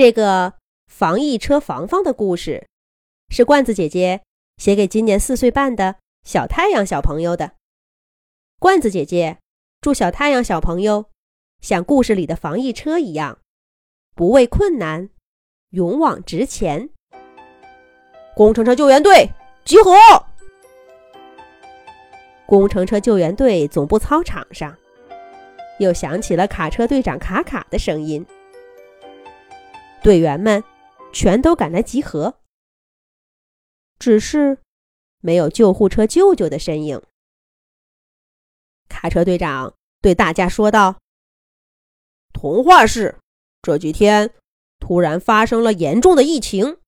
这个防疫车防防的故事，是罐子姐姐写给今年四岁半的小太阳小朋友的。罐子姐姐祝小太阳小朋友像故事里的防疫车一样，不畏困难，勇往直前。工程车救援队集合！工程车救援队总部操场上，又响起了卡车队长卡卡的声音。队员们全都赶来集合，只是没有救护车舅舅的身影。卡车队长对大家说道：“童话市这几天突然发生了严重的疫情，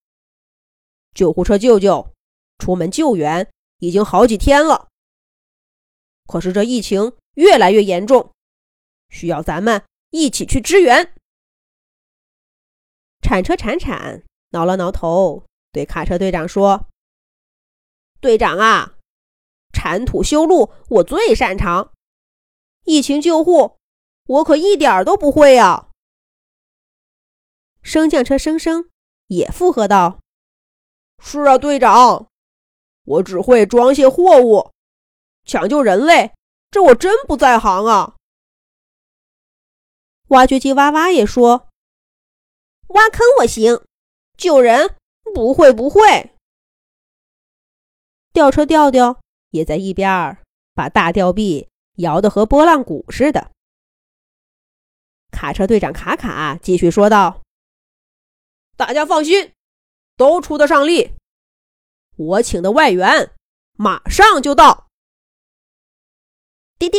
救护车舅舅出门救援已经好几天了。可是这疫情越来越严重，需要咱们一起去支援。”铲车铲铲挠了挠头，对卡车队长说：“队长啊，铲土修路我最擅长，疫情救护我可一点都不会呀。”升降车生生也附和道：“是啊，队长，我只会装卸货物，抢救人类，这我真不在行啊。”挖掘机哇哇也说。挖坑我行，救人不会不会。吊车吊吊也在一边儿把大吊臂摇得和拨浪鼓似的。卡车队长卡卡继续说道：“大家放心，都出得上力。我请的外援马上就到。”滴滴，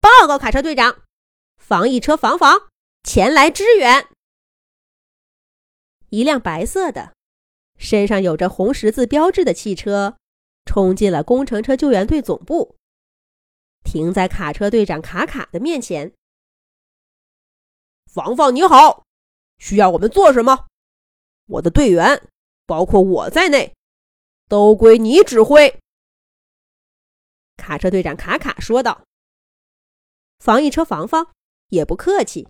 报告卡车队长，防疫车防防前来支援。一辆白色的、身上有着红十字标志的汽车冲进了工程车救援队总部，停在卡车队长卡卡的面前。防防你好，需要我们做什么？我的队员，包括我在内，都归你指挥。卡车队长卡卡说道。防疫车防防也不客气，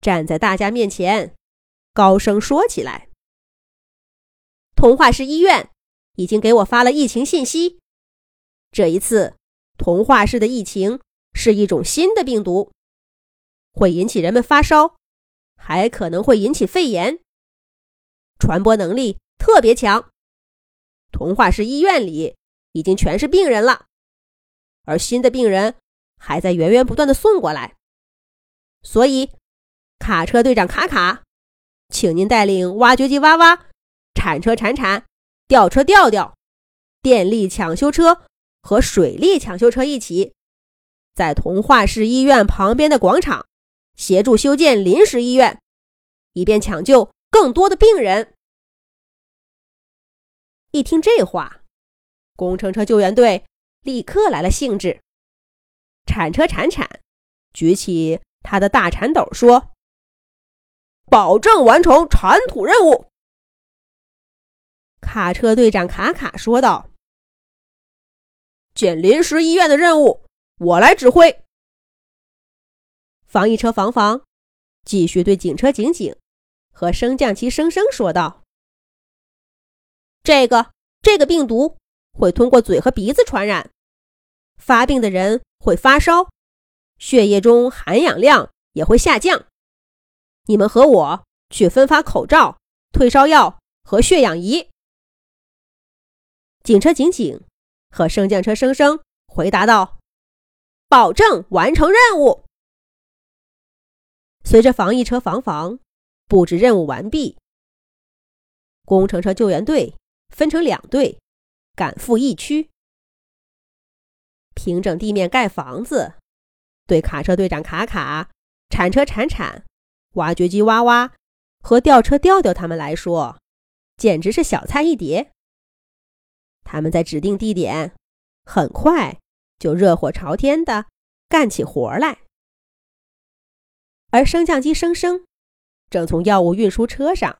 站在大家面前。高声说起来：“童话市医院已经给我发了疫情信息。这一次，童话市的疫情是一种新的病毒，会引起人们发烧，还可能会引起肺炎，传播能力特别强。童话市医院里已经全是病人了，而新的病人还在源源不断的送过来。所以，卡车队长卡卡。”请您带领挖掘机挖挖、铲车铲铲、吊车吊吊、电力抢修车和水利抢修车一起，在童话市医院旁边的广场协助修建临时医院，以便抢救更多的病人。一听这话，工程车救援队立刻来了兴致。铲车铲铲，举起他的大铲斗说。保证完成铲土任务。卡车队长卡卡说道：“建临时医院的任务，我来指挥。”防疫车防防继续对警车警警和升降机升升说道：“这个这个病毒会通过嘴和鼻子传染，发病的人会发烧，血液中含氧量也会下降。”你们和我去分发口罩、退烧药和血氧仪。警车警警和升降车升升回答道：“保证完成任务。”随着防疫车防防布置任务完毕，工程车救援队分成两队赶赴疫区，平整地面盖房子。对卡车队长卡卡、铲车铲铲。挖掘机挖挖和吊车吊吊他们来说，简直是小菜一碟。他们在指定地点，很快就热火朝天的干起活来。而升降机升升正从药物运输车上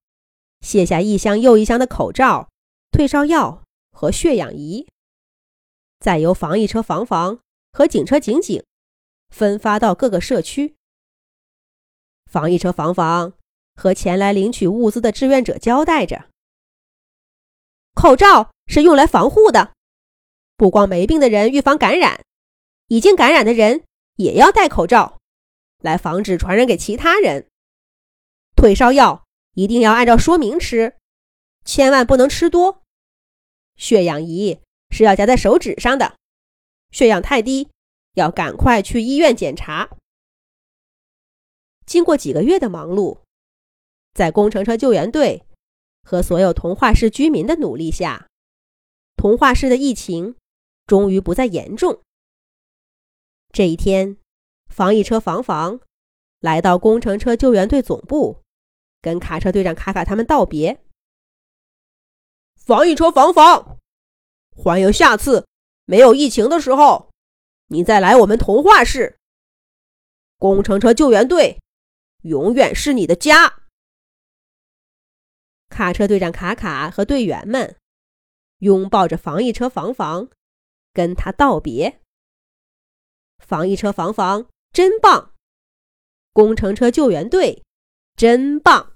卸下一箱又一箱的口罩、退烧药和血氧仪，再由防疫车防防和警车警警分发到各个社区。防疫车防防和前来领取物资的志愿者交代着：“口罩是用来防护的，不光没病的人预防感染，已经感染的人也要戴口罩，来防止传染给其他人。退烧药一定要按照说明吃，千万不能吃多。血氧仪是要夹在手指上的，血氧太低，要赶快去医院检查。”经过几个月的忙碌。在工程车救援队和所有童话市居民的努力下，童话市的疫情终于不再严重。这一天，防疫车防防来到工程车救援队总部，跟卡车队长卡卡他们道别。防疫车防防，欢迎下次没有疫情的时候，你再来我们童话市。工程车救援队永远是你的家。卡车队长卡卡和队员们拥抱着防疫车防防，跟他道别。防疫车防防真棒，工程车救援队真棒。